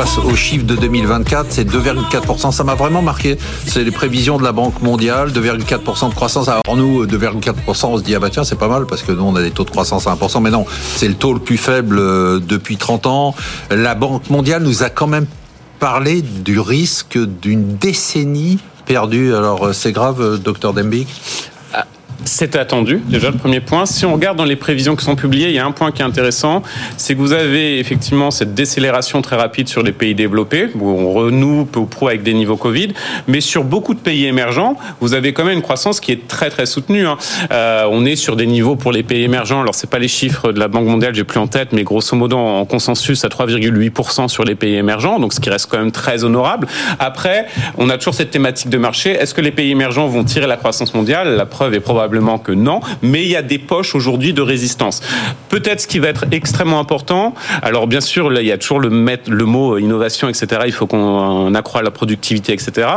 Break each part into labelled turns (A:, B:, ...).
A: passe au chiffre de 2024, c'est 2,4%. Ça m'a vraiment marqué. C'est les prévisions de la Banque mondiale, 2,4% de croissance. Alors nous, 2,4%, on se dit, ah bah tiens, c'est pas mal parce que nous, on a des taux de croissance à 1%. Mais non, c'est le taux le plus faible euh, depuis 30 ans. La Banque mondiale nous a quand même parlé du risque d'une décennie perdue. Alors euh, c'est grave, euh, docteur Dembic
B: c'est attendu, déjà le premier point. Si on regarde dans les prévisions qui sont publiées, il y a un point qui est intéressant, c'est que vous avez effectivement cette décélération très rapide sur les pays développés, où on renoue peu ou prou avec des niveaux Covid, mais sur beaucoup de pays émergents, vous avez quand même une croissance qui est très très soutenue. Hein. Euh, on est sur des niveaux pour les pays émergents, alors c'est pas les chiffres de la Banque mondiale, j'ai plus en tête, mais grosso modo en consensus à 3,8% sur les pays émergents, donc ce qui reste quand même très honorable. Après, on a toujours cette thématique de marché. Est-ce que les pays émergents vont tirer la croissance mondiale? La preuve est probablement que non, mais il y a des poches aujourd'hui de résistance. Peut-être ce qui va être extrêmement important, alors bien sûr, là, il y a toujours le, le mot euh, innovation, etc. Il faut qu'on accroît la productivité, etc.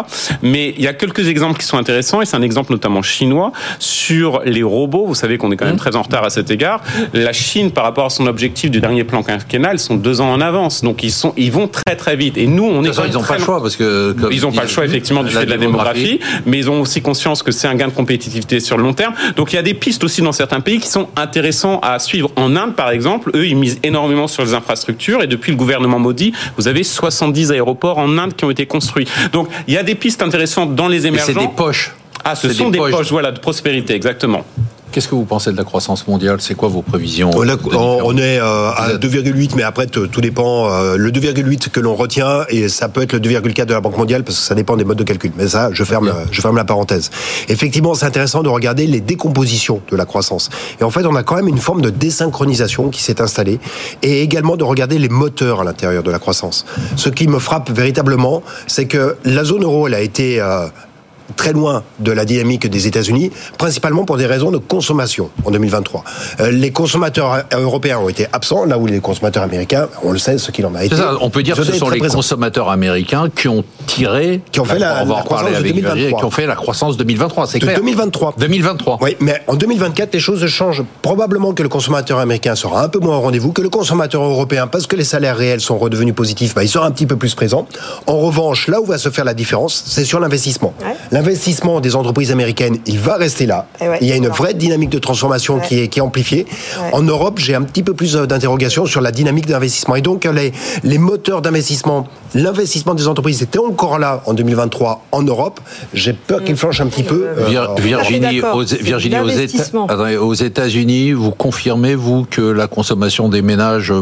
B: Mais il y a quelques exemples qui sont intéressants, et c'est un exemple notamment chinois, sur les robots. Vous savez qu'on est quand même mmh. très en retard à cet égard. La Chine, par rapport à son objectif du dernier plan quinquennal, sont deux ans en avance. Donc ils, sont, ils vont très très vite. Et nous, on est...
A: ils n'ont pas le choix, parce que...
B: Ils n'ont pas le choix, effectivement, du fait de la démographie, mais ils ont aussi conscience que c'est un gain de compétitivité sur le long terme donc il y a des pistes aussi dans certains pays qui sont intéressants à suivre. En Inde, par exemple, eux, ils misent énormément sur les infrastructures et depuis le gouvernement Modi, vous avez 70 aéroports en Inde qui ont été construits. Donc il y a des pistes intéressantes dans les émergents.
A: C'est des poches.
B: Ah, ce sont des, poches, voilà, de prospérité, exactement.
A: Qu'est-ce que vous pensez de la croissance mondiale? C'est quoi vos prévisions
C: On est euh, à 2,8, mais après tout dépend. Euh, le 2,8 que l'on retient et ça peut être le 2,4 de la Banque mondiale parce que ça dépend des modes de calcul. Mais ça, je ferme, je ferme la parenthèse. Effectivement, c'est intéressant de regarder les décompositions de la croissance. Et en fait, on a quand même une forme de désynchronisation qui s'est installée et également de regarder les moteurs à l'intérieur de la croissance. Ce qui me frappe véritablement, c'est que la zone euro, elle a été euh, très loin de la dynamique des États-Unis, principalement pour des raisons de consommation en 2023. Euh, les consommateurs européens ont été absents, là où les consommateurs américains, on le sait, ce qu'il en a été.
A: Ça, on peut dire que ce sont les consommateurs américains qui ont tiré,
C: qui ont fait la, croissance avec 2023.
A: qui ont fait la croissance 2023, c'est
C: clair. 2023.
A: 2023.
C: Oui, mais en 2024, les choses changent. Probablement que le consommateur américain sera un peu moins au rendez-vous que le consommateur européen, parce que les salaires réels sont redevenus positifs, bah, il sera un petit peu plus présent. En revanche, là où va se faire la différence, c'est sur l'investissement l'investissement des entreprises américaines, il va rester là. Eh il y a une vraie dynamique de transformation qui, est, qui est amplifiée. En Europe, j'ai un petit peu plus euh, d'interrogations sur la dynamique d'investissement. Et donc, les, les moteurs d'investissement, l'investissement des entreprises était encore là en 2023 en Europe. J'ai peur qu'il flanche un petit peu.
A: Euh, Virginie, aux, Virginie aux États-Unis, vous confirmez, vous, que la consommation des ménages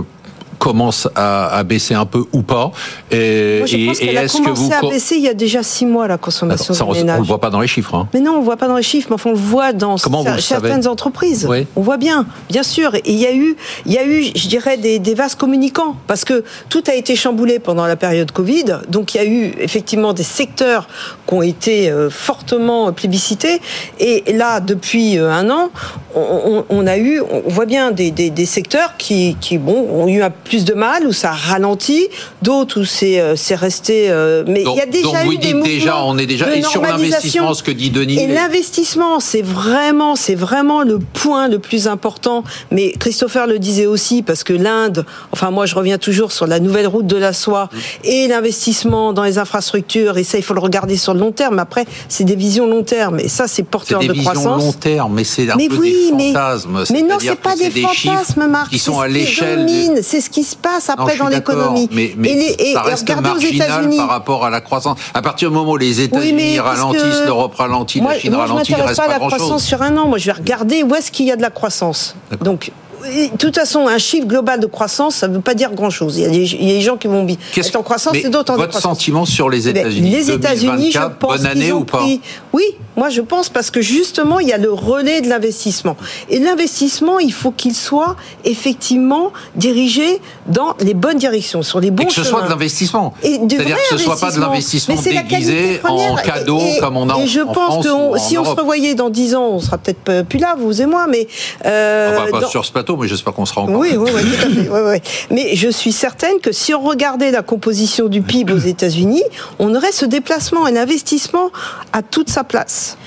A: commence à, baisser un peu ou pas
D: Et, Moi, je pense qu'elle a commencé à baisser il y a déjà six mois la consommation
A: ça,
D: on, ménages.
A: On le voit pas dans les chiffres. Hein.
D: Mais non, on voit pas dans les chiffres, mais enfin on le voit dans certaines entreprises. On voit bien, bien sûr. Et il y a eu, il y a eu, je dirais, des, des vases communicants parce que tout a été chamboulé pendant la période Covid. Donc il y a eu effectivement des secteurs qui ont été euh, fortement plébiscités. Et là, depuis euh, un an, on, a eu, on voit bien des, des, secteurs qui, qui, bon, ont eu un plus de mal, où ça ralentit, d'autres où c'est euh, resté. Euh, mais il y a déjà donc
A: vous dites déjà, on est déjà et sur l'investissement, ce que dit Denis.
D: Et l'investissement, c'est vraiment, c'est vraiment le point le plus important. Mais Christopher le disait aussi parce que l'Inde, enfin moi je reviens toujours sur la nouvelle route de la soie mmh. et l'investissement dans les infrastructures. Et ça, il faut le regarder sur le long terme. Après, c'est des visions long terme. Et ça, c'est porteur de croissance. C'est des visions
A: long terme, mais c'est un peu des fantasmes.
D: Mais, non, c'est pas des, fantasmes, Marc.
A: Qui sont à l'échelle.
D: C'est ce qui se passe après dans l'économie.
A: Mais, mais et ça reste marginal par rapport à la croissance. À partir du moment où les États-Unis ralentissent, l'Europe ralentit, la Chine ralentit, il reste pas,
D: pas
A: grand-chose.
D: la croissance sur un an. Moi, je vais regarder où est-ce qu'il y a de la croissance. Donc, de toute façon, un chiffre global de croissance, ça ne veut pas dire grand-chose. Il y a des, gens qui vont être en croissance et d'autres en
A: Votre sentiment sur les eh ben, États-Unis
D: Les États-Unis, je pense
A: bonne année ou pas
D: Oui, moi je pense parce que justement, il y a le relais de l'investissement. Et l'investissement, il faut qu'il soit effectivement dirigé dans les bonnes directions, sur les bons
A: et que ce soit de l'investissement. C'est-à-dire que ce ne soit pas de l'investissement déguisé en cadeau comme on a en,
D: et je pense que si on se revoyait dans 10 ans, on sera peut-être plus là, vous et moi, mais...
A: Euh, on va pas sur ce plateau mais j'espère qu'on sera encore.
D: Oui, oui, oui, tout à fait. Oui, oui. Mais je suis certaine que si on regardait la composition du PIB aux États-Unis, on aurait ce déplacement, un investissement à toute sa place.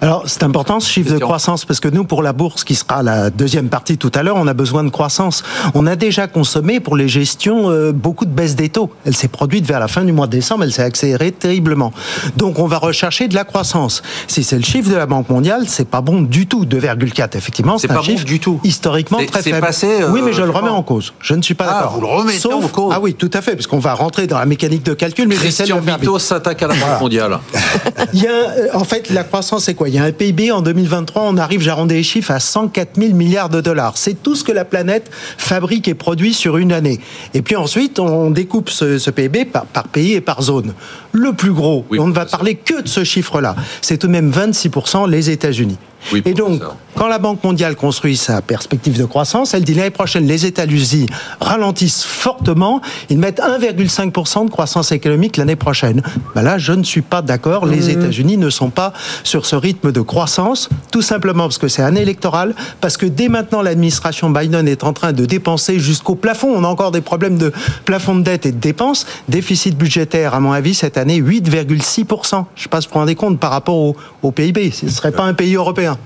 E: Alors, c'est important ce chiffre de croissance parce que nous, pour la bourse, qui sera la deuxième partie tout à l'heure, on a besoin de croissance. On a déjà consommé pour les gestions euh, beaucoup de baisse des taux. Elle s'est produite vers la fin du mois de décembre, elle s'est accélérée terriblement. Donc, on va rechercher de la croissance. Si c'est le chiffre de la Banque mondiale, c'est pas bon du tout. 2,4, effectivement, c'est un chiffre du tout. historiquement très faible.
A: Passé,
E: euh, oui, mais je le remets en cause. Je ne suis pas ah, d'accord.
A: Vous le remettez en cause
E: Ah oui, tout à fait, puisqu'on va rentrer dans la mécanique de calcul. Mais
A: Christian Vito s'attaque à la Banque mondiale.
E: Il y a, euh, en fait, la croissance, c'est quoi? Il y a un PIB en 2023, on arrive, j'arrondis les chiffres, à 104 000 milliards de dollars. C'est tout ce que la planète fabrique et produit sur une année. Et puis ensuite, on découpe ce, PIB par, pays et par zone. Le plus gros, on ne va parler que de ce chiffre-là, c'est tout de même 26% les États-Unis et donc, quand la Banque mondiale construit sa perspective de croissance, elle dit l'année prochaine, les États-Unis ralentissent fortement, ils mettent 1,5% de croissance économique l'année prochaine. Ben là, je ne suis pas d'accord. Les mmh. États-Unis ne sont pas sur ce rythme de croissance, tout simplement parce que c'est année électorale, parce que dès maintenant, l'administration Biden est en train de dépenser jusqu'au plafond. On a encore des problèmes de plafond de dette et de dépenses. Déficit budgétaire, à mon avis, cette année, 8,6%. Je ne sais pas si vous vous rendez compte par rapport au, au PIB. Ce ne serait pas un pays européen.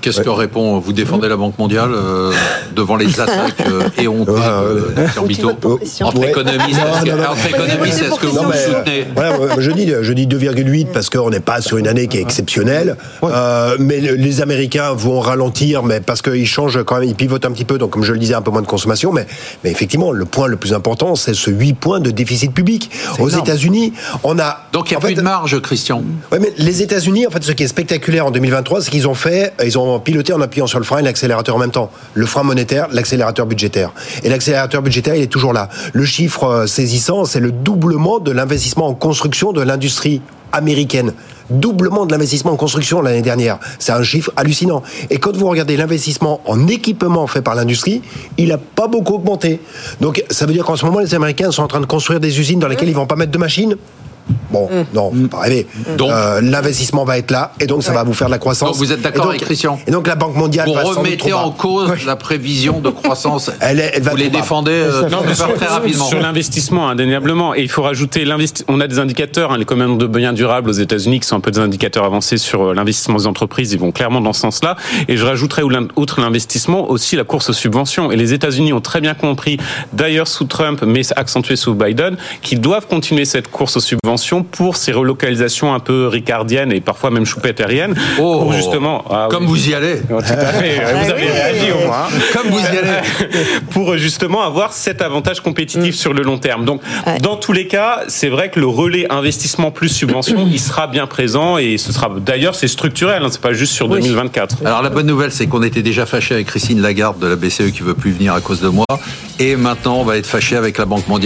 A: Qu'est-ce que répond Vous défendez la Banque mondiale euh, devant les attaques euh, éhontées euh, Entre économistes, est-ce que vous soutenez?
C: Je dis, je dis 2,8 parce qu'on n'est pas sur une année qui est exceptionnelle. mais les Américains vont ralentir, mais parce qu'ils changent quand même, ils pivotent un petit peu. Donc, comme je le disais, un peu moins de consommation. Mais, mais effectivement, le point le plus important, c'est ce 8 points de déficit public. Aux États-Unis, on a.
A: Donc, il n'y a plus de marge, Christian.
C: Oui, mais les États-Unis, en fait, ce qui est spectaculaire en 2023, c'est qu'ils ont fait, ils ont piloté en appuyant sur le frein et l'accélérateur en même temps. Le frein monétaire, l'accélérateur budgétaire. Et l'accélérateur budgétaire, il est toujours là. Le chiffre euh, saisissant, c'est le doublement de l'investissement en construction de l'industrie américaine. Doublement de l'investissement en construction l'année dernière. C'est un chiffre hallucinant. Et quand vous regardez l'investissement en équipement fait par l'industrie, il n'a pas beaucoup augmenté. Donc ça veut dire qu'en ce moment, les Américains sont en train de construire des usines dans lesquelles ils vont pas mettre de machines Bon, mm. non, mm. pas rêver. Donc, euh, l'investissement va être là, et donc ça va vous faire de la croissance. Donc
A: vous êtes d'accord avec Christian
C: Et donc la Banque mondiale
A: vous remettez en cause la prévision de croissance. elle, elle va vous les défendez euh, non, très rapidement.
B: Sur l'investissement, indéniablement, et il faut rajouter l'investissement. On a des indicateurs, hein, les commandes de biens durables aux États-Unis, qui sont un peu des indicateurs avancés sur euh, l'investissement des entreprises. Ils vont clairement dans ce sens-là. Et je rajouterais outre l'investissement aussi la course aux subventions. Et les États-Unis ont très bien compris, d'ailleurs sous Trump, mais accentué sous Biden, qu'ils doivent continuer cette course aux subventions pour ces relocalisations un peu ricardiennes et parfois même choupetteriennes.
A: Oh, pour justement. Ah comme vous y allez.
B: Tout à fait. Vous avez réagi au moins.
A: Comme vous y allez.
B: pour justement avoir cet avantage compétitif mm. sur le long terme. Donc, dans tous les cas, c'est vrai que le relais investissement plus subvention, il sera bien présent et ce sera d'ailleurs c'est structurel. Hein, c'est pas juste sur 2024.
A: Alors la bonne nouvelle, c'est qu'on était déjà fâché avec Christine Lagarde de la BCE qui veut plus venir à cause de moi, et maintenant on va être fâché avec la Banque mondiale.